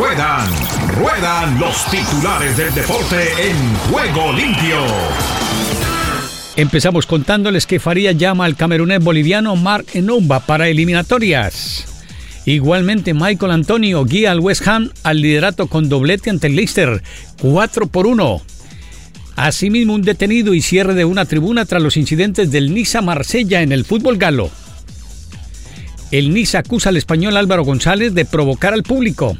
Ruedan, ruedan los titulares del deporte en juego limpio. Empezamos contándoles que Faría llama al camerunés boliviano Mark Enumba para eliminatorias. Igualmente, Michael Antonio guía al West Ham al liderato con doblete ante el Leicester, 4 por 1. Asimismo, un detenido y cierre de una tribuna tras los incidentes del Niza Marsella en el fútbol galo. El Niza acusa al español Álvaro González de provocar al público.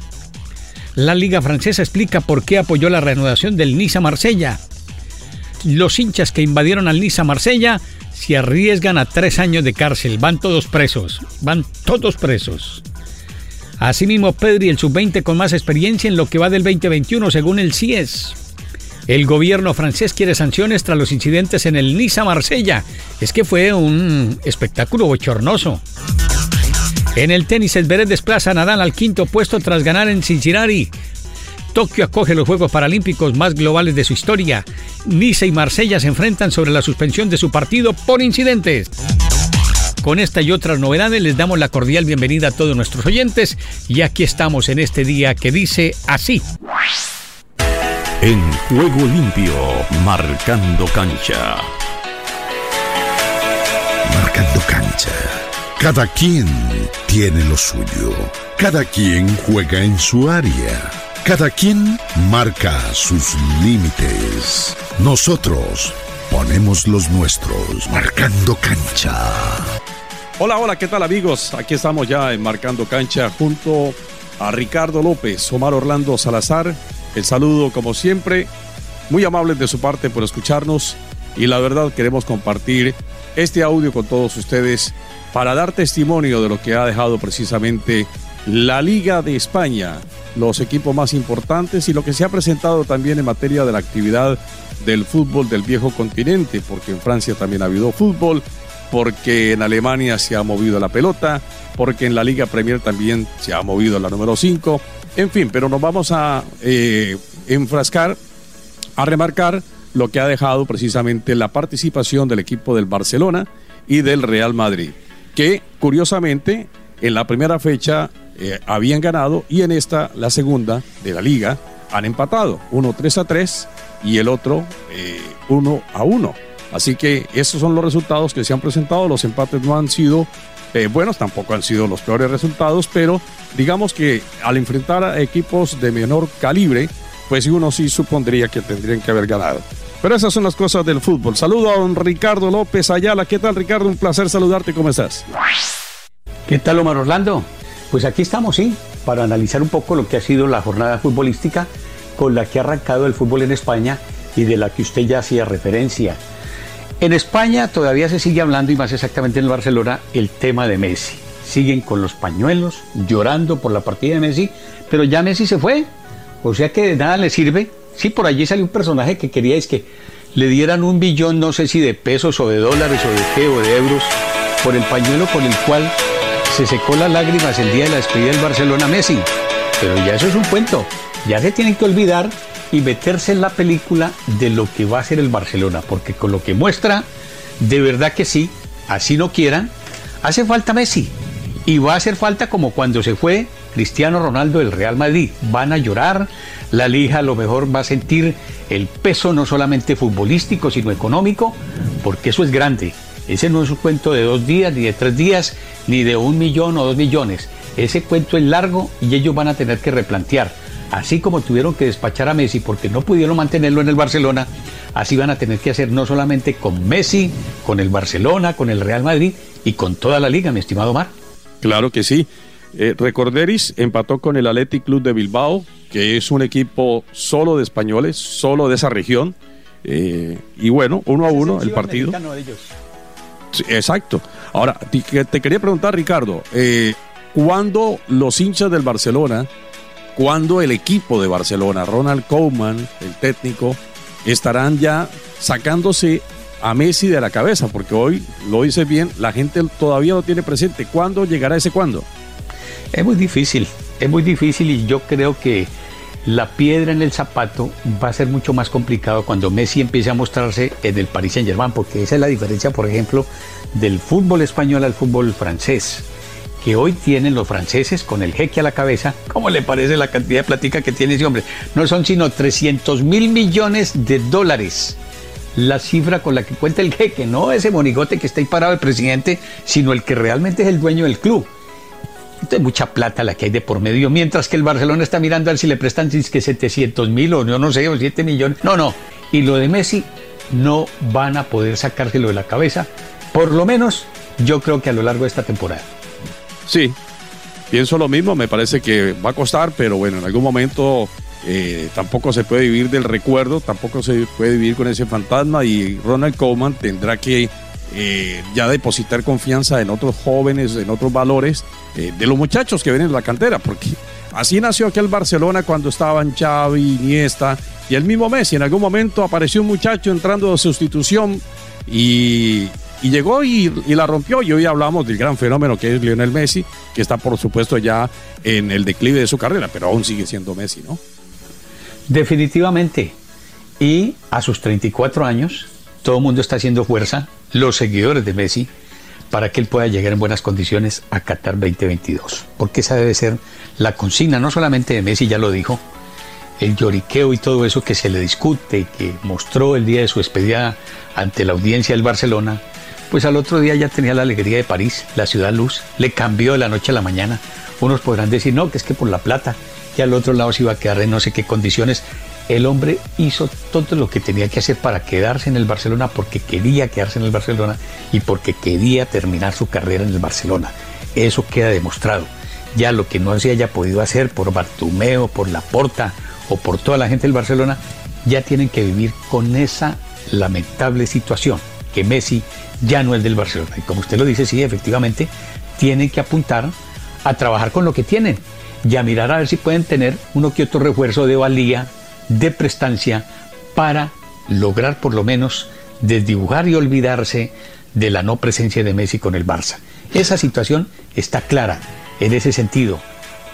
La Liga Francesa explica por qué apoyó la reanudación del Niza Marsella. Los hinchas que invadieron al Niza Marsella se arriesgan a tres años de cárcel. Van todos presos. Van todos presos. Asimismo, Pedri, el sub-20 con más experiencia en lo que va del 2021, según el CIES. El gobierno francés quiere sanciones tras los incidentes en el Niza Marsella. Es que fue un espectáculo bochornoso. En el tenis, el Beret desplaza a Nadal al quinto puesto tras ganar en Cincinnati. Tokio acoge los Juegos Paralímpicos más globales de su historia. Niza y Marsella se enfrentan sobre la suspensión de su partido por incidentes. Con esta y otras novedades les damos la cordial bienvenida a todos nuestros oyentes y aquí estamos en este día que dice así. En juego limpio, marcando cancha. Cada quien tiene lo suyo. Cada quien juega en su área. Cada quien marca sus límites. Nosotros ponemos los nuestros, marcando cancha. Hola, hola, ¿qué tal amigos? Aquí estamos ya en Marcando Cancha junto a Ricardo López, Omar Orlando Salazar el saludo, como siempre, muy amables de su parte por escucharnos y la verdad queremos compartir este audio con todos ustedes para dar testimonio de lo que ha dejado precisamente la Liga de España, los equipos más importantes y lo que se ha presentado también en materia de la actividad del fútbol del viejo continente, porque en Francia también ha habido fútbol, porque en Alemania se ha movido la pelota, porque en la Liga Premier también se ha movido la número 5 en fin, pero nos vamos a eh, enfrascar, a remarcar lo que ha dejado precisamente la participación del equipo del Barcelona y del Real Madrid, que curiosamente en la primera fecha eh, habían ganado y en esta, la segunda de la liga, han empatado, uno 3 a 3 y el otro 1 eh, a 1. Así que esos son los resultados que se han presentado, los empates no han sido eh, buenos, tampoco han sido los peores resultados, pero digamos que al enfrentar a equipos de menor calibre, pues uno sí supondría que tendrían que haber ganado. Pero esas son las cosas del fútbol. Saludo a don Ricardo López Ayala. ¿Qué tal, Ricardo? Un placer saludarte. ¿Cómo estás? ¿Qué tal, Omar Orlando? Pues aquí estamos, sí, para analizar un poco lo que ha sido la jornada futbolística con la que ha arrancado el fútbol en España y de la que usted ya hacía referencia. En España todavía se sigue hablando, y más exactamente en Barcelona, el tema de Messi. Siguen con los pañuelos, llorando por la partida de Messi, pero ya Messi se fue. O sea que de nada le sirve. Sí, por allí salió un personaje que quería es que le dieran un billón, no sé si de pesos o de dólares o de qué o de euros, por el pañuelo con el cual se secó las lágrimas el día de la despedida del Barcelona Messi. Pero ya eso es un cuento. Ya se tienen que olvidar y meterse en la película de lo que va a ser el Barcelona, porque con lo que muestra, de verdad que sí, así no quieran, hace falta Messi. Y va a hacer falta como cuando se fue Cristiano Ronaldo del Real Madrid. Van a llorar, la liga a lo mejor va a sentir el peso no solamente futbolístico, sino económico, porque eso es grande. Ese no es un cuento de dos días, ni de tres días, ni de un millón o dos millones. Ese cuento es largo y ellos van a tener que replantear Así como tuvieron que despachar a Messi porque no pudieron mantenerlo en el Barcelona, así van a tener que hacer no solamente con Messi, con el Barcelona, con el Real Madrid y con toda la liga, mi estimado Mar. Claro que sí. Eh, Recorderis empató con el Athletic Club de Bilbao, que es un equipo solo de españoles, solo de esa región. Eh, y bueno, uno a uno el partido. exacto. Ahora, te, quería preguntar, Ricardo, eh, ¿cuándo los hinchas del Barcelona cuando el equipo de Barcelona, Ronald Koeman, el técnico, estarán ya sacándose a Messi de la cabeza, porque hoy, lo dice bien, la gente todavía lo tiene presente. ¿Cuándo llegará ese cuándo? Es muy difícil, es muy difícil y yo creo que la piedra en el zapato va a ser mucho más complicado cuando Messi empiece a mostrarse en el Paris Saint Germain, porque esa es la diferencia, por ejemplo, del fútbol español al fútbol francés que hoy tienen los franceses con el jeque a la cabeza. ¿Cómo le parece la cantidad de platica que tiene ese hombre? No son sino 300 mil millones de dólares. La cifra con la que cuenta el jeque, no ese monigote que está ahí parado el presidente, sino el que realmente es el dueño del club. Mucha plata la que hay de por medio, mientras que el Barcelona está mirando a ver si le prestan que 700 mil o no sé, o 7 millones. No, no. Y lo de Messi no van a poder sacárselo de la cabeza, por lo menos yo creo que a lo largo de esta temporada. Sí, pienso lo mismo, me parece que va a costar, pero bueno, en algún momento eh, tampoco se puede vivir del recuerdo, tampoco se puede vivir con ese fantasma y Ronald Koeman tendrá que eh, ya depositar confianza en otros jóvenes, en otros valores eh, de los muchachos que vienen de la cantera, porque así nació aquel Barcelona cuando estaban Xavi, Iniesta y el mismo Messi. En algún momento apareció un muchacho entrando de sustitución y, llegó y, la rompió. Y hoy hablamos del gran fenómeno que es Lionel Messi, que está por supuesto ya en el declive de su carrera, pero aún sigue siendo Messi, ¿no? Definitivamente. Y a sus 34 años, todo el mundo está haciendo fuerza los seguidores de Messi para que él pueda llegar en buenas condiciones a Qatar 2022. Porque esa debe ser la consigna, no solamente de Messi, ya lo dijo, el lloriqueo y todo eso que se le discute, que mostró el día de su despedida ante la audiencia del Barcelona, pues al otro día ya tenía la alegría de París, la ciudad luz, le cambió de la noche a la mañana. Unos podrán decir, no, que es que por la plata, y al otro lado se iba a quedar en no sé qué condiciones, el hombre hizo todo lo que tenía que hacer para quedarse en el Barcelona porque quería quedarse en el Barcelona y porque quería terminar su carrera en el Barcelona. Eso queda demostrado. Ya lo que no se haya podido hacer por Bartumeo, por Laporta o por toda la gente del Barcelona, ya tienen que vivir con esa lamentable situación, que Messi ya no es del Barcelona. Y como usted lo dice, sí, efectivamente, tienen que apuntar a trabajar con lo que tienen y a mirar a ver si pueden tener uno que otro refuerzo de valía de prestancia para lograr por lo menos desdibujar y olvidarse de la no presencia de Messi con el Barça. Esa situación está clara en ese sentido.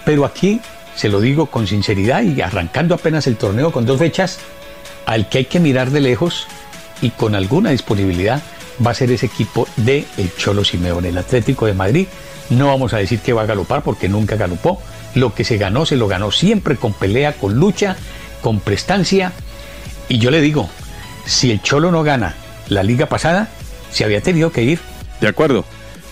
Pero aquí, se lo digo con sinceridad y arrancando apenas el torneo con dos fechas, al que hay que mirar de lejos y con alguna disponibilidad va a ser ese equipo de el Cholo Simeone, el Atlético de Madrid. No vamos a decir que va a galopar porque nunca galopó. Lo que se ganó, se lo ganó siempre con pelea, con lucha con prestancia. Y yo le digo, si el Cholo no gana la liga pasada, se había tenido que ir. De acuerdo.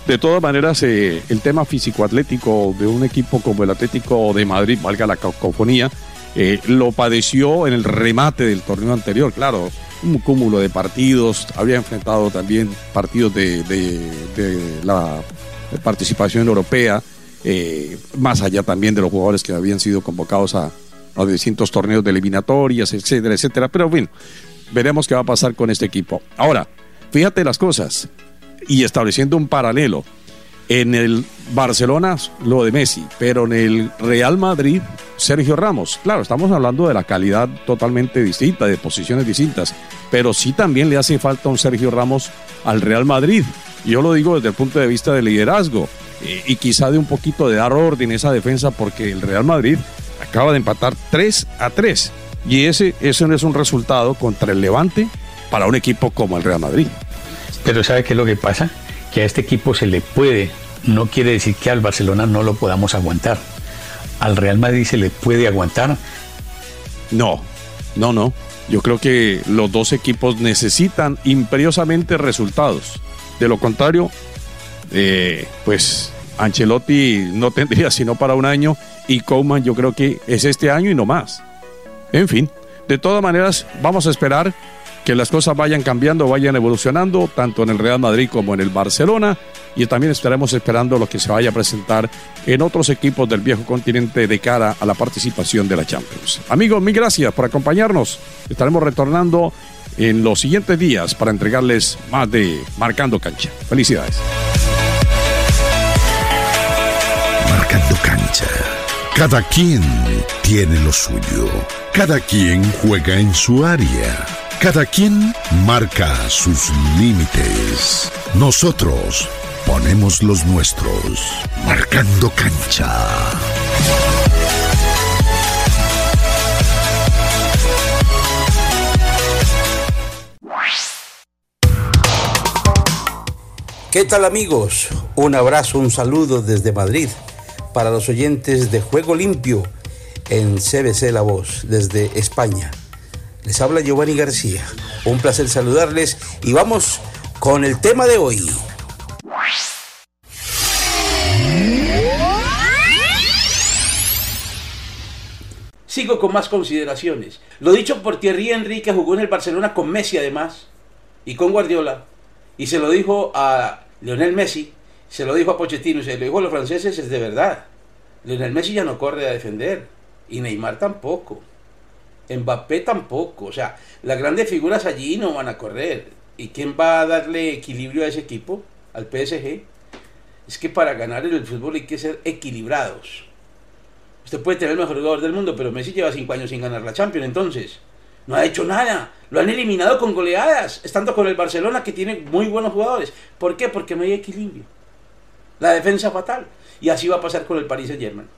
De todas maneras, eh, el tema físico-atlético de un equipo como el Atlético de Madrid, valga la cacofonía, eh, lo padeció en el remate del torneo anterior. Claro, un cúmulo de partidos, había enfrentado también partidos de, la participación europea, eh, más allá también de los jugadores que habían sido convocados a, a distintos torneos de eliminatorias, etcétera, etcétera. Pero bueno, veremos qué va a pasar con este equipo. Ahora, fíjate las cosas y estableciendo un paralelo. En el Barcelona, lo de Messi, pero en el Real Madrid, Sergio Ramos. Claro, estamos hablando de la calidad totalmente distinta, de posiciones distintas, pero sí también le hace falta un Sergio Ramos al Real Madrid. Yo lo digo desde el punto de vista del liderazgo y, y quizá de un poquito de dar orden a esa defensa, porque el Real Madrid acaba de empatar 3 a 3. Y ese, ese no es un resultado contra el Levante para un equipo como el Real Madrid. Pero ¿sabe qué es lo que pasa? Que a este equipo se le puede, no quiere decir que al Barcelona no lo podamos aguantar. Al Real Madrid se le puede aguantar. No, no, no. Yo creo que los dos equipos necesitan imperiosamente resultados. De lo contrario, eh, pues Ancelotti no tendría sino para un año y Coleman yo creo que es este año y no más. En fin, de todas maneras, vamos a esperar que las cosas vayan cambiando, vayan evolucionando, tanto en el Real Madrid como en el Barcelona, y también estaremos esperando lo que se vaya a presentar en otros equipos del viejo continente de cara a la participación de la Champions. Amigos, mil gracias por acompañarnos. Estaremos retornando en los siguientes días para entregarles más de Marcando Cancha. Felicidades. Cada quien tiene lo suyo. Cada quien juega en su área. Cada quien marca sus límites. Nosotros ponemos los nuestros. Marcando cancha. ¿Qué tal amigos? Un abrazo, un saludo desde Madrid para los oyentes de Juego Limpio en CBC La Voz desde España. Les habla Giovanni García. Un placer saludarles y vamos con el tema de hoy. Sigo con más consideraciones. Lo dicho por Thierry Henry, que jugó en el Barcelona con Messi además, y con Guardiola, y se lo dijo a Lionel Messi, se lo dijo a Pochettino, se lo dijo a los franceses, es de verdad. Lionel Messi ya no corre a defender, y Neymar tampoco. Mbappé tampoco. O sea, las grandes figuras allí no van a correr. ¿Y quién va a darle equilibrio a ese equipo? Al PSG. Es que para ganar en el fútbol hay que ser equilibrados. Usted puede tener el mejor jugador del mundo, pero Messi lleva cinco años sin ganar la Champions, entonces. No ha hecho nada. Lo han eliminado con goleadas, estando con el Barcelona que tiene muy buenos jugadores. ¿Por qué? Porque no hay equilibrio. La defensa fatal. Y así va a pasar con el Paris Saint Germain.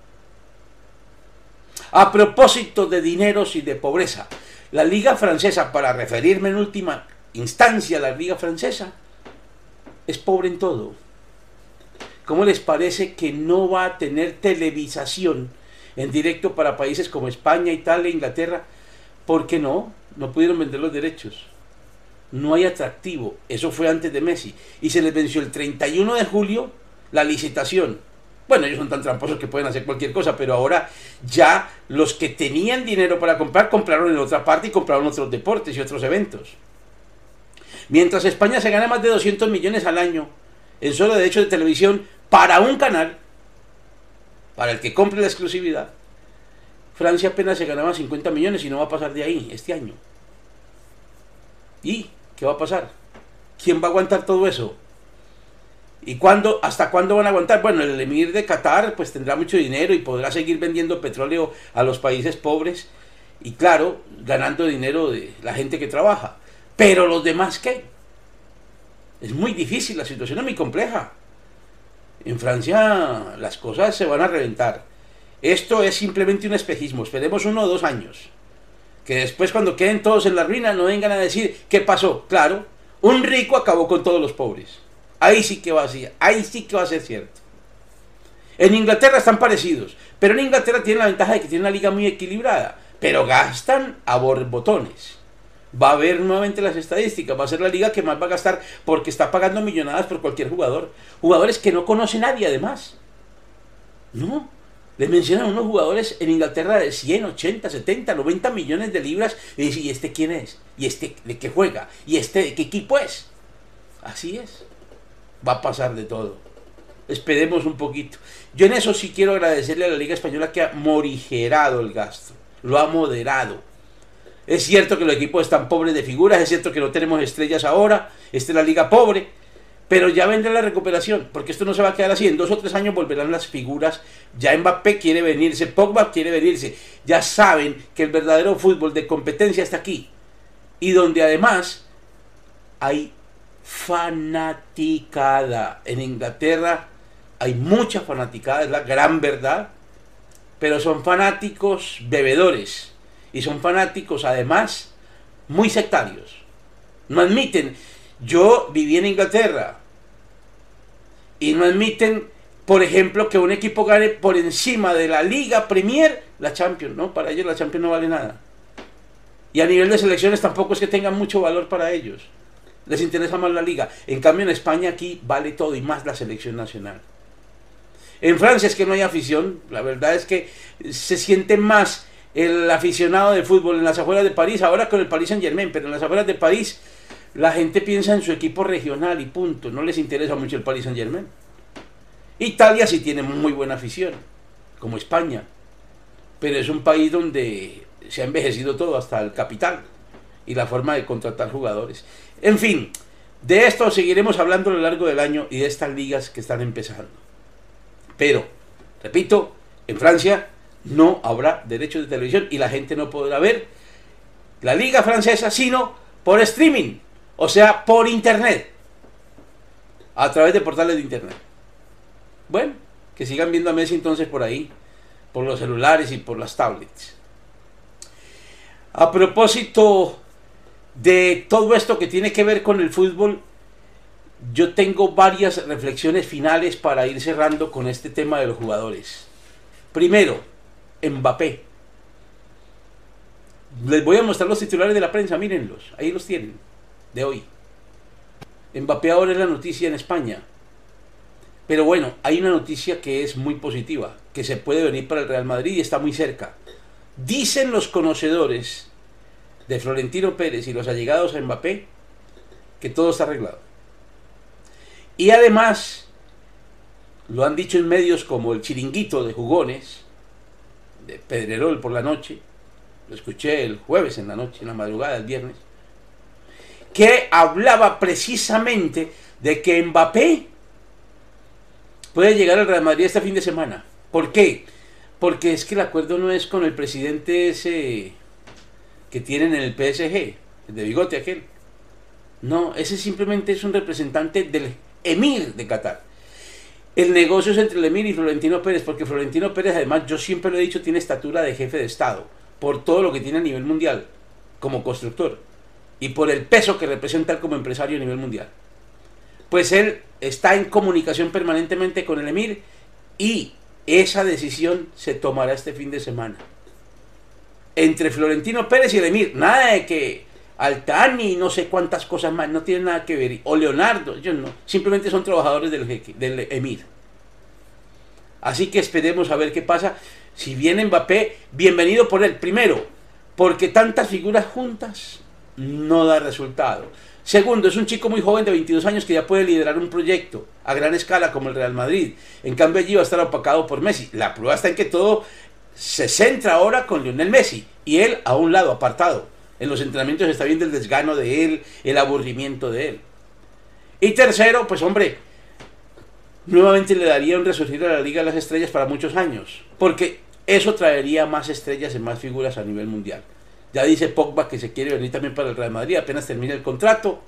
A propósito de dineros y de pobreza, la Liga Francesa, para referirme en última instancia a la Liga Francesa, es pobre en todo. ¿Cómo les parece que no va a tener televisación en directo para países como España, Italia, Inglaterra? ¿Por qué no? No pudieron vender los derechos. No hay atractivo. Eso fue antes de Messi. Y se les venció el 31 de julio la licitación. Bueno, ellos son tan tramposos que pueden hacer cualquier cosa, pero ahora ya los que tenían dinero para comprar compraron en otra parte y compraron otros deportes y otros eventos. Mientras España se gana más de 200 millones al año en solo derechos de televisión para un canal, para el que compre la exclusividad, Francia apenas se ganaba 50 millones y no va a pasar de ahí este año. ¿Y qué va a pasar? ¿Quién va a aguantar todo eso? ¿Y cuándo, hasta cuándo van a aguantar? Bueno, el emir de Qatar pues tendrá mucho dinero y podrá seguir vendiendo petróleo a los países pobres y claro, ganando dinero de la gente que trabaja. Pero los demás qué? Es muy difícil, la situación es muy compleja. En Francia las cosas se van a reventar. Esto es simplemente un espejismo, esperemos uno o dos años. Que después cuando queden todos en la ruina no vengan a decir qué pasó. Claro, un rico acabó con todos los pobres. Ahí sí que va a ser, ahí sí que va a ser cierto. En Inglaterra están parecidos, pero en Inglaterra tienen la ventaja de que tiene una liga muy equilibrada, pero gastan a borbotones. Va a ver nuevamente las estadísticas, va a ser la liga que más va a gastar porque está pagando millonadas por cualquier jugador. Jugadores que no conoce nadie además. No, les mencionan unos jugadores en Inglaterra de 100, 80, 70, 90 millones de libras y dicen, ¿y este quién es? ¿Y este de qué juega? ¿Y este de qué equipo es? Así es va a pasar de todo. Esperemos un poquito. Yo en eso sí quiero agradecerle a la Liga Española que ha morigerado el gasto, lo ha moderado. Es cierto que los equipos están pobres de figuras, es cierto que no tenemos estrellas ahora, esta es la liga pobre, pero ya vendrá la recuperación, porque esto no se va a quedar así. En dos o tres años volverán las figuras. Ya Mbappé quiere venirse, Pogba quiere venirse. Ya saben que el verdadero fútbol de competencia está aquí. Y donde además hay fanaticada. En Inglaterra hay mucha fanaticada, es la gran verdad, pero son fanáticos bebedores y son fanáticos además muy sectarios. No admiten, yo viví en Inglaterra y no admiten, por ejemplo, que un equipo gane por encima de la Liga Premier la Champions, ¿no? Para ellos la Champions no vale nada. Y a nivel de selecciones tampoco es que tengan mucho valor para ellos les interesa más la liga. En cambio en España aquí vale todo y más la selección nacional. En Francia es que no hay afición, la verdad es que se siente más el aficionado de fútbol en las afueras de París, ahora con el Paris Saint Germain, pero en las afueras de París la gente piensa en su equipo regional y punto, no les interesa mucho el Paris Saint Germain. Italia sí tiene muy buena afición, como España, pero es un país donde se ha envejecido todo, hasta el capital y la forma de contratar jugadores. En fin, de esto seguiremos hablando a lo largo del año y de estas ligas que están empezando. Pero, repito, en Francia no habrá derechos de televisión y la gente no podrá ver la liga francesa sino por streaming, o sea, por internet, a través de portales de internet. Bueno, que sigan viendo a Messi entonces por ahí, por los celulares y por las tablets. A propósito de todo esto que tiene que ver con el fútbol, yo tengo varias reflexiones finales para ir cerrando con este tema de los jugadores. Primero, Mbappé. Les voy a mostrar los titulares de la prensa, mírenlos, ahí los tienen, de hoy. Mbappé ahora es la noticia en España. Pero bueno, hay una noticia que es muy positiva, que se puede venir para el Real Madrid y está muy cerca. Dicen los conocedores de Florentino Pérez y los allegados a Mbappé que todo está arreglado. Y además, lo han dicho en medios como el chiringuito de jugones, de Pedrerol por la noche, lo escuché el jueves en la noche, en la madrugada del viernes, que hablaba precisamente de que Mbappé puede llegar al Real Madrid este fin de semana. ¿Por qué? Porque es que el acuerdo no es con el presidente ese que tienen en el PSG, el de bigote aquel. No, ese simplemente es un representante del emir de Qatar. El negocio es entre el emir y Florentino Pérez, porque Florentino Pérez, además, yo siempre lo he dicho, tiene estatura de jefe de Estado, por todo lo que tiene a nivel mundial, como constructor, y por el peso que representa como empresario a nivel mundial. Pues él está en comunicación permanentemente con el emir y esa decisión se tomará este fin de semana. Entre Florentino Pérez y el emir, nada de que Altani, no sé cuántas cosas más, no tienen nada que ver. O Leonardo, yo no. Simplemente son trabajadores del, del Emir. Así que esperemos a ver qué pasa. Si viene Mbappé, bienvenido por él. Primero, porque tantas figuras juntas no da resultado. Segundo, es un chico muy joven de 22 años que ya puede liderar un proyecto a gran escala como el Real Madrid. En cambio allí va a estar opacado por Messi. La prueba está en que todo se centra ahora con Lionel Messi y él a un lado, apartado. En los entrenamientos está viendo el desgano de él, el aburrimiento de él. Y tercero, pues hombre, nuevamente le daría un resurgir a la Liga de las Estrellas para muchos años, porque eso traería más estrellas y más figuras a nivel mundial. Ya dice Pogba que se quiere venir también para el Real Madrid, apenas termina el contrato.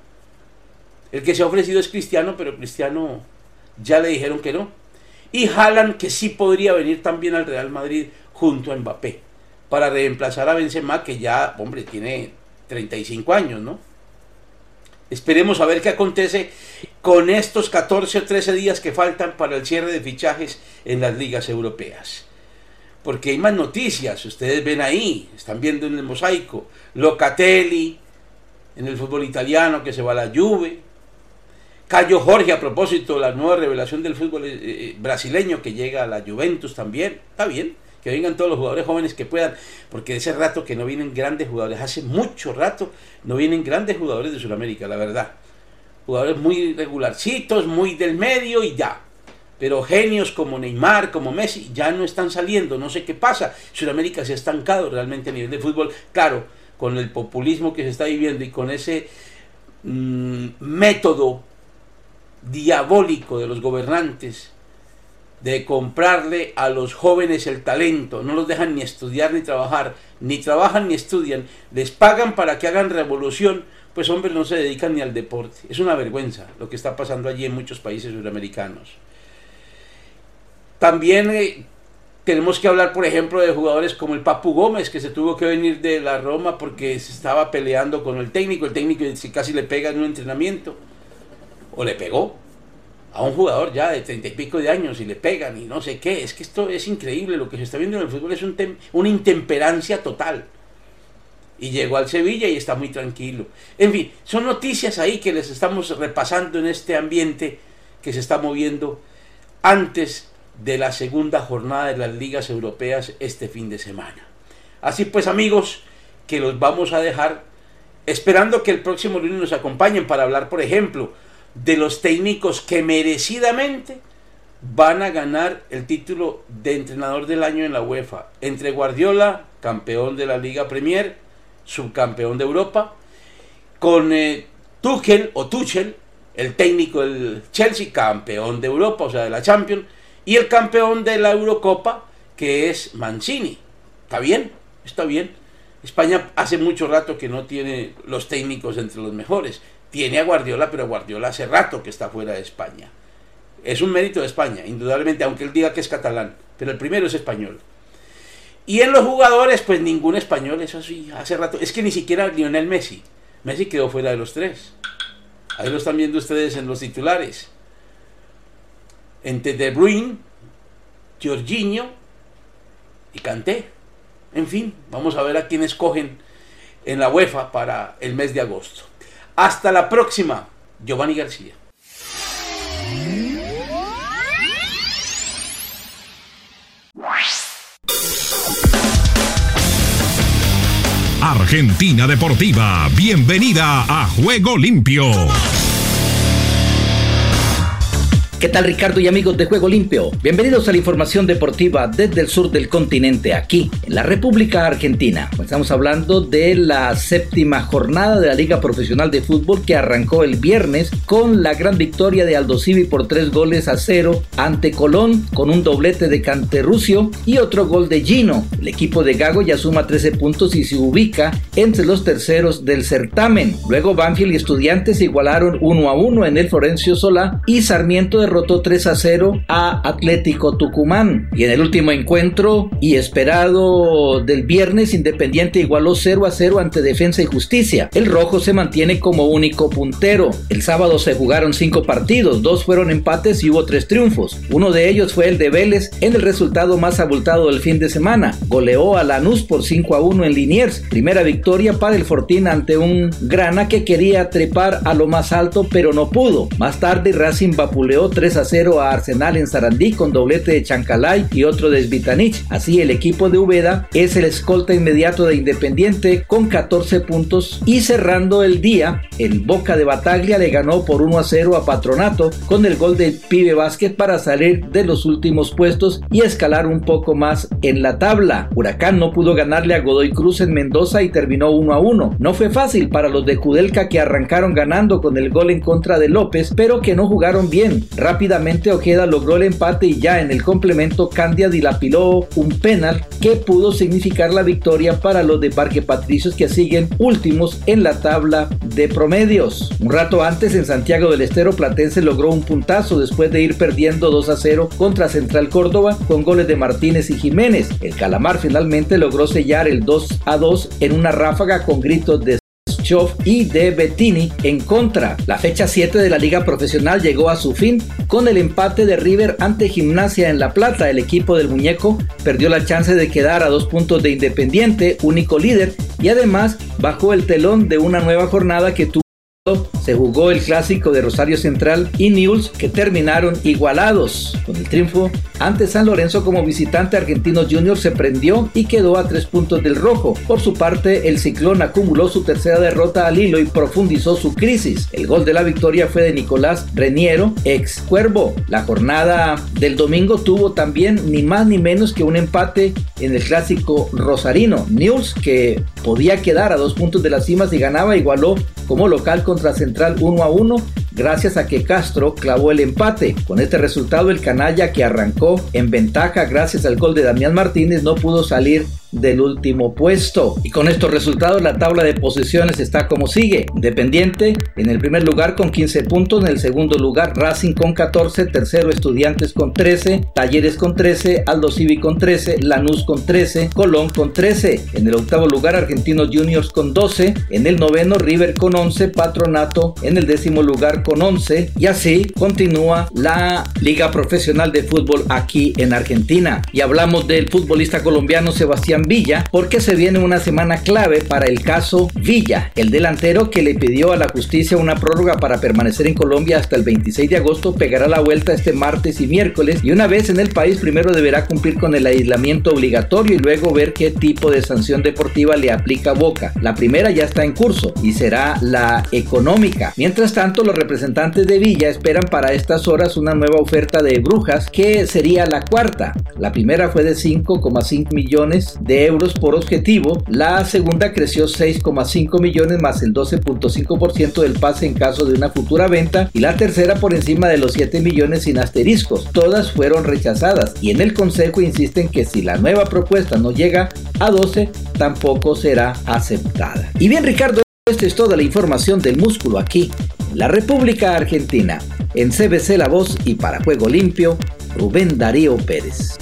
El que se ha ofrecido es Cristiano, pero Cristiano ya le dijeron que no. Y Haaland que sí podría venir también al Real Madrid junto a Mbappé para reemplazar a Benzema que ya, hombre, tiene 35 años, ¿no? Esperemos a ver qué acontece con estos 14 o 13 días que faltan para el cierre de fichajes en las ligas europeas. Porque hay más noticias, ustedes ven ahí, están viendo en el mosaico, Locatelli en el fútbol italiano que se va a la Juve, Cayo Jorge a propósito, la nueva revelación del fútbol eh, eh, brasileño que llega a la Juventus también, está bien, que vengan todos los jugadores jóvenes que puedan, porque ese rato que no vienen grandes jugadores, hace mucho rato no vienen grandes jugadores de Sudamérica, la verdad. Jugadores muy regularcitos, muy del medio y ya. Pero genios como Neymar, como Messi, ya no están saliendo, no sé qué pasa. Sudamérica se ha estancado realmente a nivel de fútbol, claro, con el populismo que se está viviendo y con ese mm, método diabólico de los gobernantes de comprarle a los jóvenes el talento, no los dejan ni estudiar ni trabajar, ni trabajan ni estudian, les pagan para que hagan revolución, pues hombres no se dedican ni al deporte. Es una vergüenza lo que está pasando allí en muchos países sudamericanos. También eh, tenemos que hablar, por ejemplo, de jugadores como el Papu Gómez, que se tuvo que venir de la Roma porque se estaba peleando con el técnico, el técnico casi le pega en un entrenamiento, o le pegó, a un jugador ya de treinta y pico de años y le pegan y no sé qué. Es que esto es increíble. Lo que se está viendo en el fútbol es un una intemperancia total. Y llegó al Sevilla y está muy tranquilo. En fin, son noticias ahí que les estamos repasando en este ambiente que se está moviendo antes de la segunda jornada de las ligas europeas este fin de semana. Así pues amigos, que los vamos a dejar esperando que el próximo lunes nos acompañen para hablar, por ejemplo, de los técnicos que merecidamente van a ganar el título de entrenador del año en la UEFA. Entre Guardiola, campeón de la Liga Premier, subcampeón de Europa, con eh, Tuchel o Tuchel, el técnico del Chelsea, campeón de Europa, o sea, de la Champions, y el campeón de la Eurocopa, que es Mancini. ¿Está bien? Está bien. España hace mucho rato que no tiene los técnicos entre los mejores. Tiene a Guardiola, pero Guardiola hace rato que está fuera de España. Es un mérito de España, indudablemente, aunque él diga que es catalán, pero el primero es español. Y en los jugadores, pues ningún español, eso sí, hace rato. Es que ni siquiera Lionel Messi. Messi quedó fuera de los tres. Ahí lo están viendo ustedes en los titulares. Entre De Bruyne, Jorginho y Kanté. En fin, vamos a ver a quién escogen en la UEFA para el mes de agosto. Hasta la próxima, Giovanni García. Argentina Deportiva, bienvenida a Juego Limpio. ¿Qué tal Ricardo y amigos de Juego Limpio? Bienvenidos a la información deportiva desde el sur del continente, aquí en la República Argentina. Estamos hablando de la séptima jornada de la Liga Profesional de Fútbol que arrancó el viernes con la gran victoria de Aldo Civi por tres goles a cero ante Colón con un doblete de Canterrucio y otro gol de Gino. El equipo de Gago ya suma 13 puntos y se ubica entre los terceros del certamen. Luego Banfield y Estudiantes igualaron 1 a 1 en el Florencio Solá y Sarmiento de derrotó 3 a 0 a Atlético Tucumán. Y en el último encuentro y esperado del viernes, Independiente igualó 0 a 0 ante Defensa y Justicia. El rojo se mantiene como único puntero. El sábado se jugaron 5 partidos, dos fueron empates y hubo 3 triunfos. Uno de ellos fue el de Vélez en el resultado más abultado del fin de semana. Goleó a Lanús por 5 a 1 en Liniers. Primera victoria para el Fortín ante un Grana que quería trepar a lo más alto pero no pudo. Más tarde Racing vapuleó 3 a 0 a Arsenal en Sarandí con doblete de Chancalay y otro de Svitanich. Así el equipo de Ubeda es el escolta inmediato de Independiente con 14 puntos y cerrando el día, el Boca de Bataglia le ganó por 1 a 0 a Patronato con el gol de Pibe Vázquez para salir de los últimos puestos y escalar un poco más en la tabla. Huracán no pudo ganarle a Godoy Cruz en Mendoza y terminó 1 a 1. No fue fácil para los de Kudelka que arrancaron ganando con el gol en contra de López, pero que no jugaron bien. Rápidamente Ojeda logró el empate y ya en el complemento Candia dilapiló un penal que pudo significar la victoria para los de Parque Patricios que siguen últimos en la tabla de promedios. Un rato antes en Santiago del Estero Platense logró un puntazo después de ir perdiendo 2 a 0 contra Central Córdoba con goles de Martínez y Jiménez. El Calamar finalmente logró sellar el 2 a 2 en una ráfaga con gritos de y de Bettini en contra. La fecha 7 de la liga profesional llegó a su fin con el empate de River ante Gimnasia en La Plata. El equipo del muñeco perdió la chance de quedar a dos puntos de Independiente, único líder, y además bajó el telón de una nueva jornada que tuvo se jugó el clásico de Rosario Central y News que terminaron igualados. Con el triunfo ante San Lorenzo como visitante Argentino Junior se prendió y quedó a tres puntos del rojo. Por su parte, el Ciclón acumuló su tercera derrota al hilo y profundizó su crisis. El gol de la victoria fue de Nicolás Reniero, ex Cuervo. La jornada del domingo tuvo también ni más ni menos que un empate en el clásico rosarino. News que podía quedar a dos puntos de la cima si ganaba, igualó como local contra Central 1 a 1 gracias a que Castro clavó el empate. Con este resultado el canalla que arrancó en ventaja gracias al gol de Damián Martínez no pudo salir del último puesto. Y con estos resultados la tabla de posiciones está como sigue. Independiente en el primer lugar con 15 puntos, en el segundo lugar Racing con 14, tercero Estudiantes con 13, Talleres con 13, Aldo Civi con 13, Lanús con 13, Colón con 13. En el octavo lugar Argentinos Juniors con 12, en el noveno River con 11, Patronato en el décimo lugar con 11 y así continúa la Liga Profesional de Fútbol aquí en Argentina. Y hablamos del futbolista colombiano Sebastián Villa porque se viene una semana clave para el caso Villa, el delantero que le pidió a la justicia una prórroga para permanecer en Colombia hasta el 26 de agosto pegará la vuelta este martes y miércoles y una vez en el país primero deberá cumplir con el aislamiento obligatorio y luego ver qué tipo de sanción deportiva le aplica Boca. La primera ya está en curso y será la económica. Mientras tanto, los representantes de Villa esperan para estas horas una nueva oferta de Brujas que sería la cuarta. La primera fue de 5,5 millones de euros por objetivo, la segunda creció 6,5 millones más el 12.5% del pase en caso de una futura venta y la tercera por encima de los 7 millones sin asteriscos. Todas fueron rechazadas y en el consejo insisten que si la nueva propuesta no llega a 12 tampoco será aceptada. Y bien Ricardo, esta es toda la información del músculo aquí, la República Argentina. En CBC La Voz y para Juego Limpio, Rubén Darío Pérez.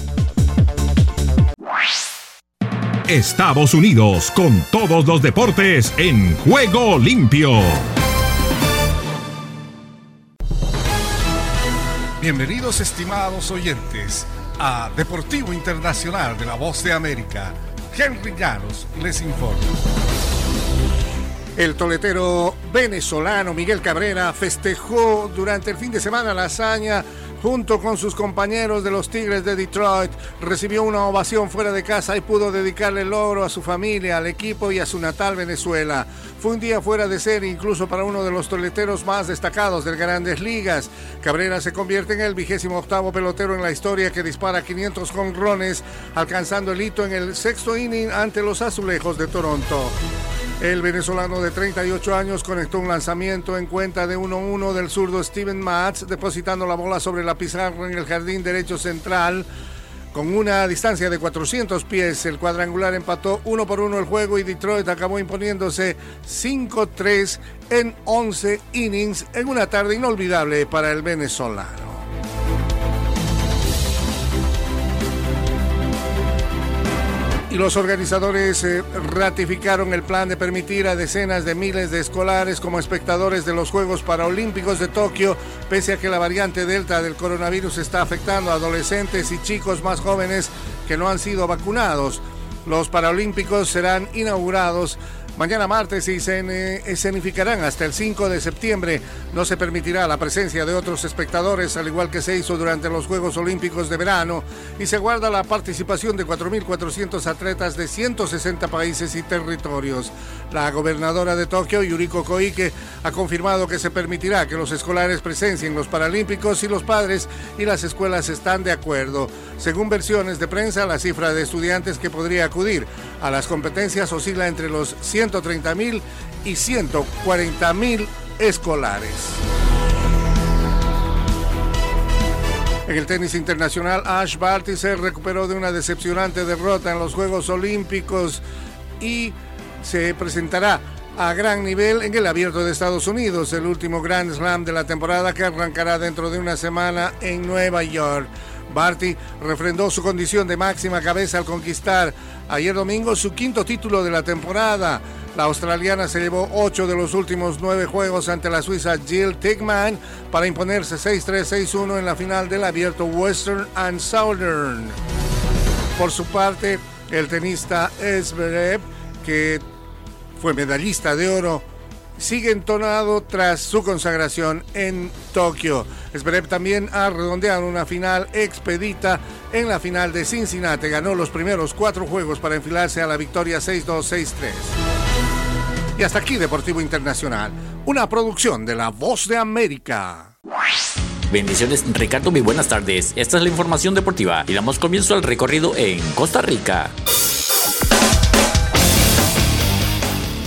Estados Unidos con todos los deportes en Juego Limpio. Bienvenidos estimados oyentes a Deportivo Internacional de la Voz de América. Henry Llanos les informa. El toletero venezolano Miguel Cabrera festejó durante el fin de semana la hazaña junto con sus compañeros de los Tigres de Detroit, recibió una ovación fuera de casa y pudo dedicarle el logro a su familia, al equipo y a su natal Venezuela. Fue un día fuera de ser incluso para uno de los toleteros más destacados de Grandes Ligas. Cabrera se convierte en el vigésimo octavo pelotero en la historia que dispara 500 jonrones, alcanzando el hito en el sexto inning ante los Azulejos de Toronto. El venezolano de 38 años conectó un lanzamiento en cuenta de 1-1 del zurdo Steven Matz, depositando la bola sobre la pizarra en el jardín derecho central. Con una distancia de 400 pies, el cuadrangular empató uno por uno el juego y Detroit acabó imponiéndose 5-3 en 11 innings en una tarde inolvidable para el venezolano. Los organizadores eh, ratificaron el plan de permitir a decenas de miles de escolares como espectadores de los Juegos Paralímpicos de Tokio, pese a que la variante Delta del coronavirus está afectando a adolescentes y chicos más jóvenes que no han sido vacunados. Los Paralímpicos serán inaugurados Mañana martes y se escenificarán hasta el 5 de septiembre. No se permitirá la presencia de otros espectadores, al igual que se hizo durante los Juegos Olímpicos de verano, y se guarda la participación de 4.400 atletas de 160 países y territorios. La gobernadora de Tokio, Yuriko Koike, ha confirmado que se permitirá que los escolares presencien los Paralímpicos y los padres y las escuelas están de acuerdo. Según versiones de prensa, la cifra de estudiantes que podría acudir a las competencias oscila entre los 100 130 mil y 140 mil escolares. En el tenis internacional, Ash Barty se recuperó de una decepcionante derrota en los Juegos Olímpicos y se presentará a gran nivel en el Abierto de Estados Unidos, el último Grand Slam de la temporada que arrancará dentro de una semana en Nueva York. Barty refrendó su condición de máxima cabeza al conquistar ayer domingo su quinto título de la temporada. La australiana se llevó ocho de los últimos nueve juegos ante la suiza Jill Tickman para imponerse 6-3-6-1 en la final del abierto Western and Southern. Por su parte, el tenista Esberev, que fue medallista de oro, sigue entonado tras su consagración en Tokio. Zverev también ha redondeado una final expedita en la final de Cincinnati. Ganó los primeros cuatro juegos para enfilarse a la victoria 6-2, 6-3. Y hasta aquí Deportivo Internacional, una producción de La Voz de América. Bendiciones Ricardo, muy buenas tardes. Esta es la información deportiva y damos comienzo al recorrido en Costa Rica.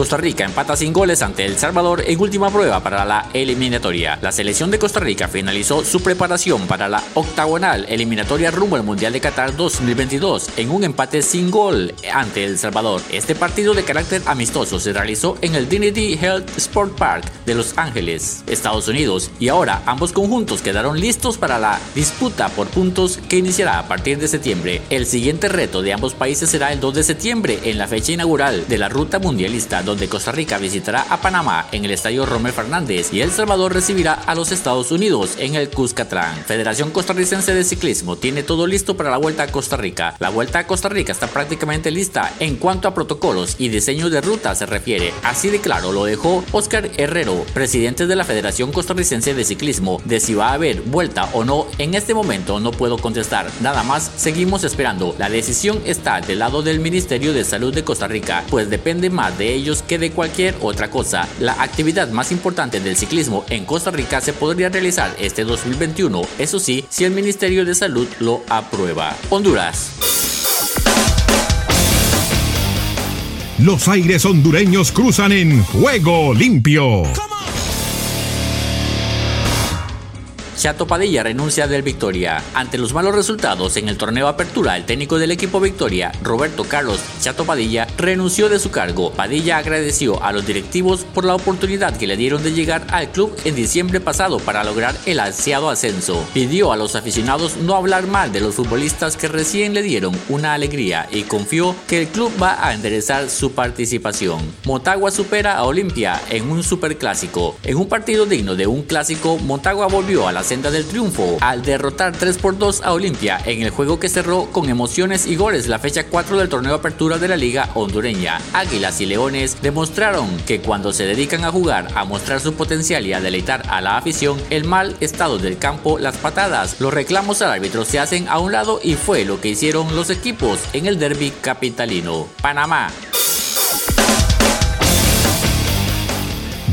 Costa Rica empata sin goles ante El Salvador en última prueba para la eliminatoria. La selección de Costa Rica finalizó su preparación para la octagonal eliminatoria rumbo al Mundial de Qatar 2022 en un empate sin gol ante El Salvador. Este partido de carácter amistoso se realizó en el Dignity Health Sport Park de Los Ángeles, Estados Unidos, y ahora ambos conjuntos quedaron listos para la disputa por puntos que iniciará a partir de septiembre. El siguiente reto de ambos países será el 2 de septiembre en la fecha inaugural de la ruta mundialista donde Costa Rica visitará a Panamá en el Estadio Romel Fernández y El Salvador recibirá a los Estados Unidos en el Cuscatlán. Federación Costarricense de Ciclismo tiene todo listo para la Vuelta a Costa Rica. La Vuelta a Costa Rica está prácticamente lista en cuanto a protocolos y diseño de ruta se refiere. Así de claro lo dejó Oscar Herrero, presidente de la Federación Costarricense de Ciclismo. De si va a haber vuelta o no, en este momento no puedo contestar. Nada más, seguimos esperando. La decisión está del lado del Ministerio de Salud de Costa Rica, pues depende más de ellos que de cualquier otra cosa. La actividad más importante del ciclismo en Costa Rica se podría realizar este 2021, eso sí, si el Ministerio de Salud lo aprueba. Honduras. Los aires hondureños cruzan en juego limpio. Chato Padilla renuncia del Victoria. Ante los malos resultados en el torneo Apertura, el técnico del equipo Victoria, Roberto Carlos Chato Padilla, renunció de su cargo. Padilla agradeció a los directivos por la oportunidad que le dieron de llegar al club en diciembre pasado para lograr el ansiado ascenso. Pidió a los aficionados no hablar mal de los futbolistas que recién le dieron una alegría y confió que el club va a enderezar su participación. Motagua supera a Olimpia en un superclásico. En un partido digno de un clásico, Motagua volvió a la del triunfo al derrotar 3 por 2 a Olimpia en el juego que cerró con emociones y goles la fecha 4 del torneo apertura de la Liga Hondureña. Águilas y Leones demostraron que cuando se dedican a jugar, a mostrar su potencial y a deleitar a la afición, el mal estado del campo, las patadas, los reclamos al árbitro se hacen a un lado y fue lo que hicieron los equipos en el derby capitalino. Panamá.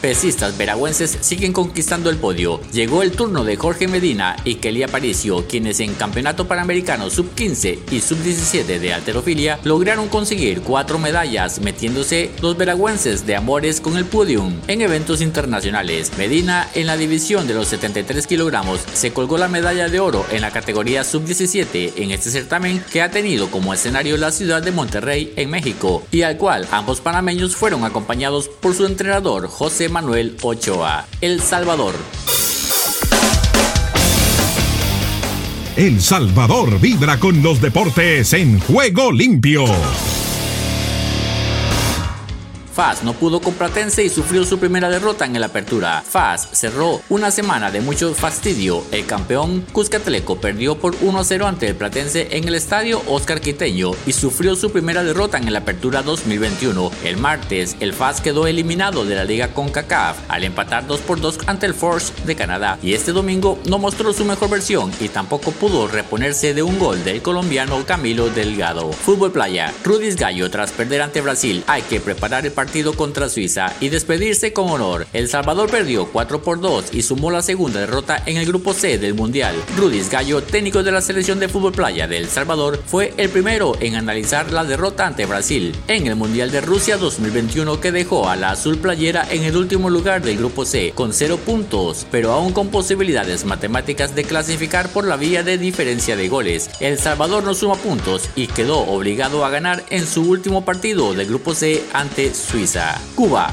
Pesistas veragüenses siguen conquistando el podio. Llegó el turno de Jorge Medina y Kelly Aparicio, quienes en Campeonato Panamericano Sub-15 y Sub-17 de alterofilia lograron conseguir cuatro medallas, metiéndose los veragüenses de amores con el podium en eventos internacionales. Medina, en la división de los 73 kilogramos, se colgó la medalla de oro en la categoría Sub-17 en este certamen que ha tenido como escenario la ciudad de Monterrey, en México, y al cual ambos panameños fueron acompañados por su entrenador José Manuel Ochoa, El Salvador. El Salvador vibra con los deportes en juego limpio. FAS no pudo con Platense y sufrió su primera derrota en el apertura. FAS cerró una semana de mucho fastidio. El campeón Cuscatleco perdió por 1-0 ante el Platense en el estadio Oscar Quiteño y sufrió su primera derrota en el apertura 2021. El martes, el FAS quedó eliminado de la liga CONCACAF al empatar 2 por 2 ante el Force de Canadá y este domingo no mostró su mejor versión y tampoco pudo reponerse de un gol del colombiano Camilo Delgado. Fútbol Playa, Rudis Gallo tras perder ante Brasil, hay que preparar el partido partido contra Suiza y despedirse con honor. El Salvador perdió 4 por 2 y sumó la segunda derrota en el grupo C del Mundial. Rudis Gallo, técnico de la selección de fútbol playa de El Salvador, fue el primero en analizar la derrota ante Brasil en el Mundial de Rusia 2021 que dejó a la azul playera en el último lugar del grupo C con 0 puntos, pero aún con posibilidades matemáticas de clasificar por la vía de diferencia de goles. El Salvador no suma puntos y quedó obligado a ganar en su último partido del grupo C ante Suiza. Cuba.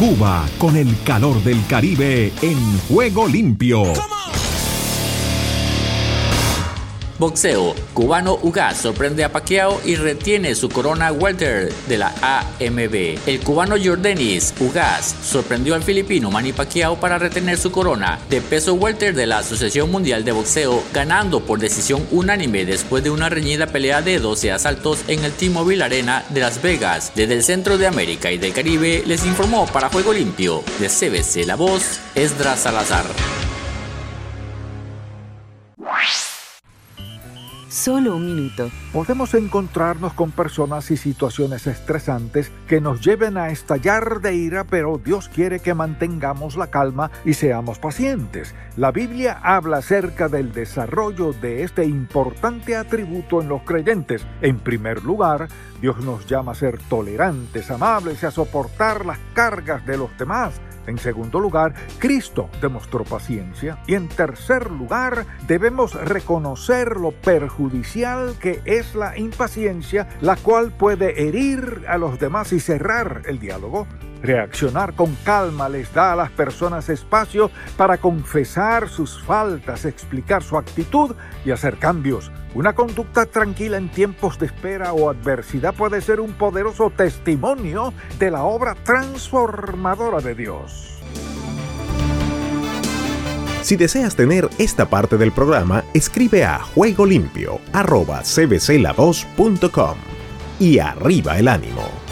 Cuba con el calor del Caribe en juego limpio. Boxeo. Cubano Ugas sorprende a Pacquiao y retiene su corona welter de la AMB. El cubano Jordanis Ugas sorprendió al filipino Manny Pacquiao para retener su corona de peso welter de la Asociación Mundial de Boxeo, ganando por decisión unánime después de una reñida pelea de 12 asaltos en el T-Mobile Arena de Las Vegas. Desde el centro de América y del Caribe les informó para Juego Limpio de CBC La Voz, Esdras Salazar. Solo un minuto. Podemos encontrarnos con personas y situaciones estresantes que nos lleven a estallar de ira, pero Dios quiere que mantengamos la calma y seamos pacientes. La Biblia habla acerca del desarrollo de este importante atributo en los creyentes. En primer lugar, Dios nos llama a ser tolerantes, amables y a soportar las cargas de los demás. En segundo lugar, Cristo demostró paciencia. Y en tercer lugar, debemos reconocer lo perjudicial que es la impaciencia, la cual puede herir a los demás y cerrar el diálogo. Reaccionar con calma les da a las personas espacio para confesar sus faltas, explicar su actitud y hacer cambios. Una conducta tranquila en tiempos de espera o adversidad puede ser un poderoso testimonio de la obra transformadora de Dios. Si deseas tener esta parte del programa, escribe a juegolimpio.cbcla2.com y arriba el ánimo.